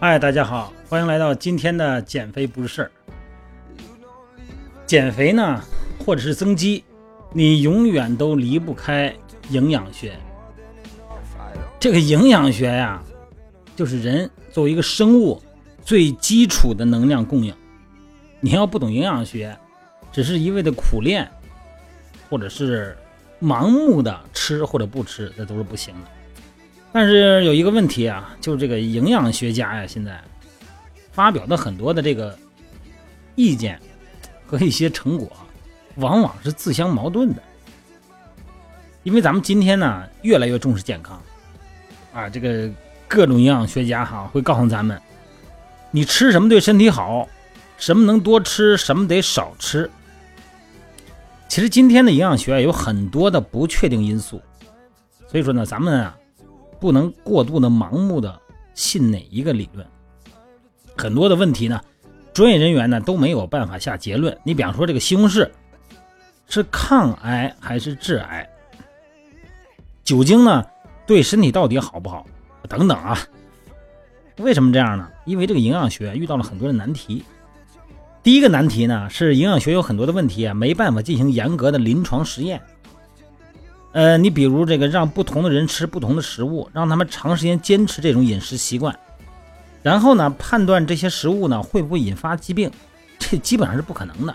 嗨，大家好，欢迎来到今天的减肥不是事儿。减肥呢，或者是增肌，你永远都离不开营养学。这个营养学呀，就是人作为一个生物最基础的能量供应。你要不懂营养学，只是一味的苦练，或者是盲目的吃或者不吃，这都是不行的。但是有一个问题啊，就是这个营养学家呀，现在发表的很多的这个意见和一些成果，往往是自相矛盾的。因为咱们今天呢，越来越重视健康啊，这个各种营养学家哈会告诉咱们，你吃什么对身体好，什么能多吃，什么得少吃。其实今天的营养学有很多的不确定因素，所以说呢，咱们啊。不能过度的盲目的信哪一个理论，很多的问题呢，专业人员呢都没有办法下结论。你比方说这个西红柿是抗癌还是致癌？酒精呢对身体到底好不好？等等啊，为什么这样呢？因为这个营养学遇到了很多的难题。第一个难题呢是营养学有很多的问题啊，没办法进行严格的临床实验。呃，你比如这个让不同的人吃不同的食物，让他们长时间坚持这种饮食习惯，然后呢，判断这些食物呢会不会引发疾病，这基本上是不可能的。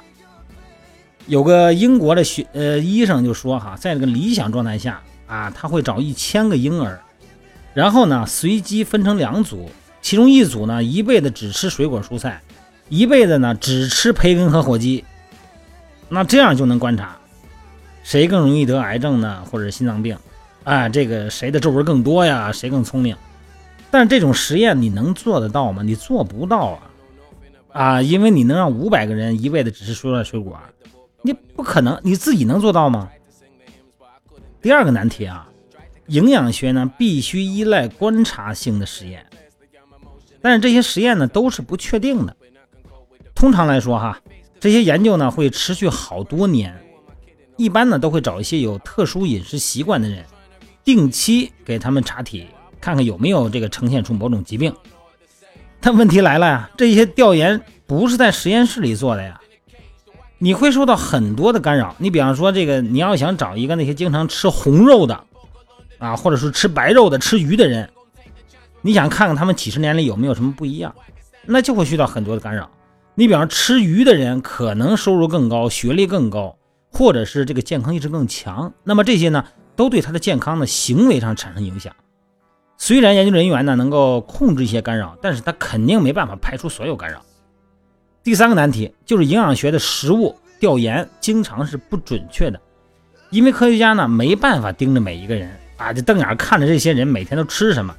有个英国的学呃医生就说哈，在这个理想状态下啊，他会找一千个婴儿，然后呢随机分成两组，其中一组呢一辈子只吃水果蔬菜，一辈子呢只吃培根和火鸡，那这样就能观察。谁更容易得癌症呢，或者心脏病？啊，这个谁的皱纹更多呀？谁更聪明？但这种实验你能做得到吗？你做不到啊！啊，因为你能让五百个人一味的只吃蔬菜水果，你不可能，你自己能做到吗？第二个难题啊，营养学呢必须依赖观察性的实验，但是这些实验呢都是不确定的。通常来说哈，这些研究呢会持续好多年。一般呢，都会找一些有特殊饮食习惯的人，定期给他们查体，看看有没有这个呈现出某种疾病。但问题来了呀，这些调研不是在实验室里做的呀，你会受到很多的干扰。你比方说，这个你要想找一个那些经常吃红肉的啊，或者是吃白肉的、吃鱼的人，你想看看他们几十年里有没有什么不一样，那就会遇到很多的干扰。你比方吃鱼的人，可能收入更高，学历更高。或者是这个健康意识更强，那么这些呢，都对他的健康的行为上产生影响。虽然研究人员呢能够控制一些干扰，但是他肯定没办法排除所有干扰。第三个难题就是营养学的食物调研经常是不准确的，因为科学家呢没办法盯着每一个人啊，就瞪眼看着这些人每天都吃什么，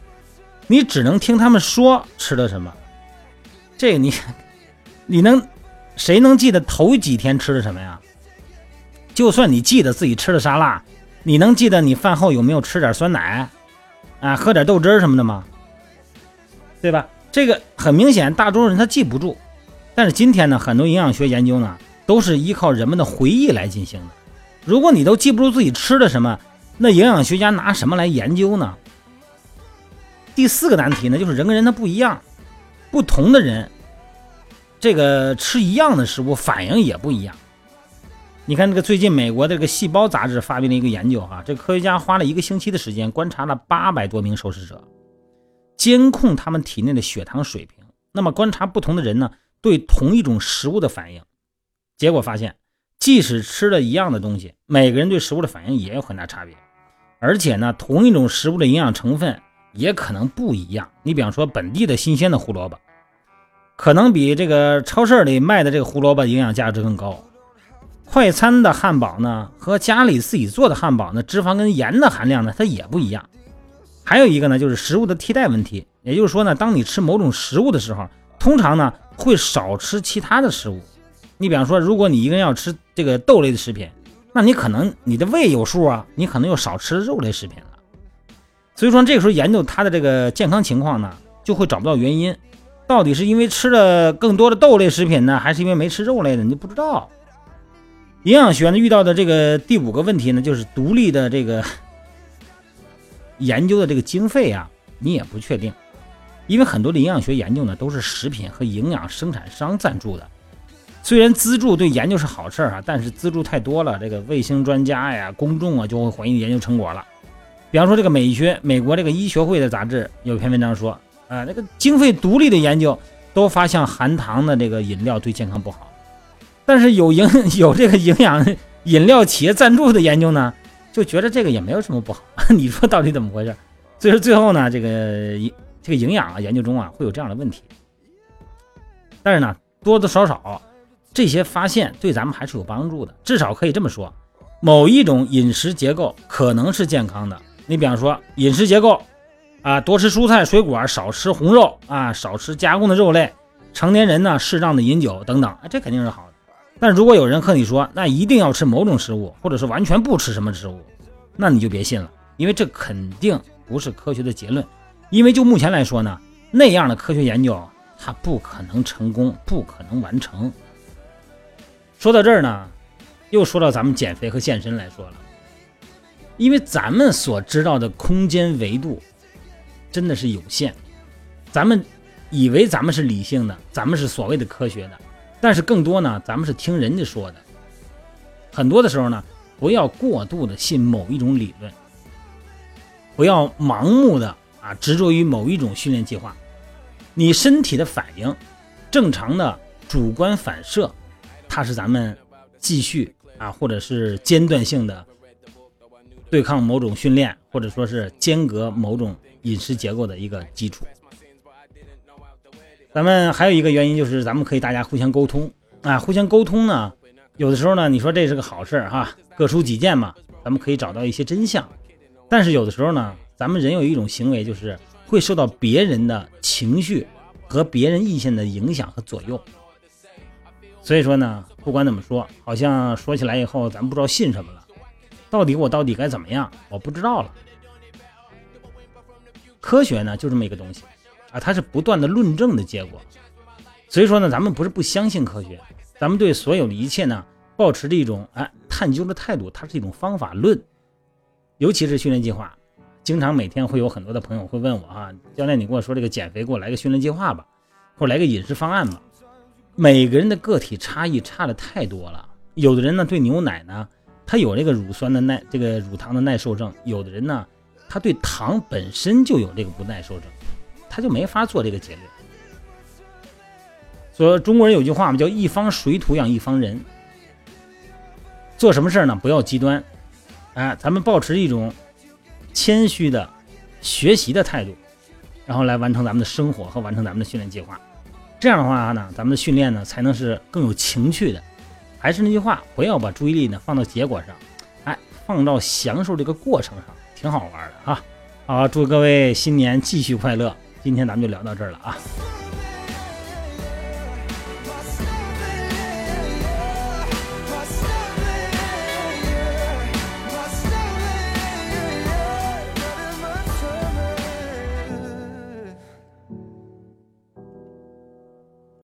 你只能听他们说吃的什么。这个你你能谁能记得头几天吃的什么呀？就算你记得自己吃的沙拉，你能记得你饭后有没有吃点酸奶，啊，喝点豆汁什么的吗？对吧？这个很明显，大多数人他记不住。但是今天呢，很多营养学研究呢，都是依靠人们的回忆来进行的。如果你都记不住自己吃的什么，那营养学家拿什么来研究呢？第四个难题呢，就是人跟人他不一样，不同的人，这个吃一样的食物反应也不一样。你看，这个最近美国这个《细胞》杂志发表了一个研究，哈，这科学家花了一个星期的时间，观察了八百多名受试者，监控他们体内的血糖水平。那么，观察不同的人呢，对同一种食物的反应。结果发现，即使吃了一样的东西，每个人对食物的反应也有很大差别。而且呢，同一种食物的营养成分也可能不一样。你比方说，本地的新鲜的胡萝卜，可能比这个超市里卖的这个胡萝卜营养价值更高。快餐的汉堡呢，和家里自己做的汉堡呢，脂肪跟盐的含量呢，它也不一样。还有一个呢，就是食物的替代问题。也就是说呢，当你吃某种食物的时候，通常呢会少吃其他的食物。你比方说，如果你一个人要吃这个豆类的食品，那你可能你的胃有数啊，你可能又少吃肉类食品了。所以说，这个时候研究他的这个健康情况呢，就会找不到原因，到底是因为吃了更多的豆类食品呢，还是因为没吃肉类的，你就不知道。营养学呢遇到的这个第五个问题呢，就是独立的这个 研究的这个经费啊，你也不确定。因为很多的营养学研究呢，都是食品和营养生产商赞助的。虽然资助对研究是好事儿啊，但是资助太多了，这个卫生专家呀、公众啊就会怀疑研究成果了。比方说，这个美学美国这个医学会的杂志有篇文章说，啊，这个经费独立的研究都发现含糖的这个饮料对健康不好，但是有营 有这个营养饮料企业赞助的研究呢，就觉得这个也没有什么不好。你说到底怎么回事？所以说最后呢，这个这个营养啊研究中啊会有这样的问题，但是呢多多少少这些发现对咱们还是有帮助的，至少可以这么说，某一种饮食结构可能是健康的。你比方说饮食结构，啊，多吃蔬菜水果，少吃红肉啊，少吃加工的肉类。成年人呢，适当的饮酒等等，啊，这肯定是好的。但如果有人和你说，那一定要吃某种食物，或者是完全不吃什么食物，那你就别信了，因为这肯定不是科学的结论。因为就目前来说呢，那样的科学研究它不可能成功，不可能完成。说到这儿呢，又说到咱们减肥和健身来说了。因为咱们所知道的空间维度真的是有限，咱们以为咱们是理性的，咱们是所谓的科学的，但是更多呢，咱们是听人家说的。很多的时候呢，不要过度的信某一种理论，不要盲目的啊执着于某一种训练计划。你身体的反应，正常的主观反射，它是咱们继续啊或者是间断性的。对抗某种训练，或者说是间隔某种饮食结构的一个基础。咱们还有一个原因就是，咱们可以大家互相沟通啊，互相沟通呢，有的时候呢，你说这是个好事儿哈，各抒己见嘛，咱们可以找到一些真相。但是有的时候呢，咱们人有一种行为，就是会受到别人的情绪和别人意见的影响和左右。所以说呢，不管怎么说，好像说起来以后，咱不知道信什么了。到底我到底该怎么样？我不知道了。科学呢，就这么一个东西啊，它是不断的论证的结果。所以说呢，咱们不是不相信科学，咱们对所有的一切呢，保持着一种哎探究的态度。它是一种方法论，尤其是训练计划。经常每天会有很多的朋友会问我啊，教练，你跟我说这个减肥，给我来个训练计划吧，或者来个饮食方案吧。每个人的个体差异差的太多了，有的人呢对牛奶呢。他有这个乳酸的耐，这个乳糖的耐受症。有的人呢，他对糖本身就有这个不耐受症，他就没法做这个结论。所以中国人有句话嘛，叫一方水土养一方人。做什么事儿呢？不要极端，哎，咱们保持一种谦虚的学习的态度，然后来完成咱们的生活和完成咱们的训练计划。这样的话呢，咱们的训练呢才能是更有情趣的。还是那句话，不要把注意力呢放到结果上，哎，放到享受这个过程上，挺好玩的啊！好，祝各位新年继续快乐！今天咱们就聊到这儿了啊。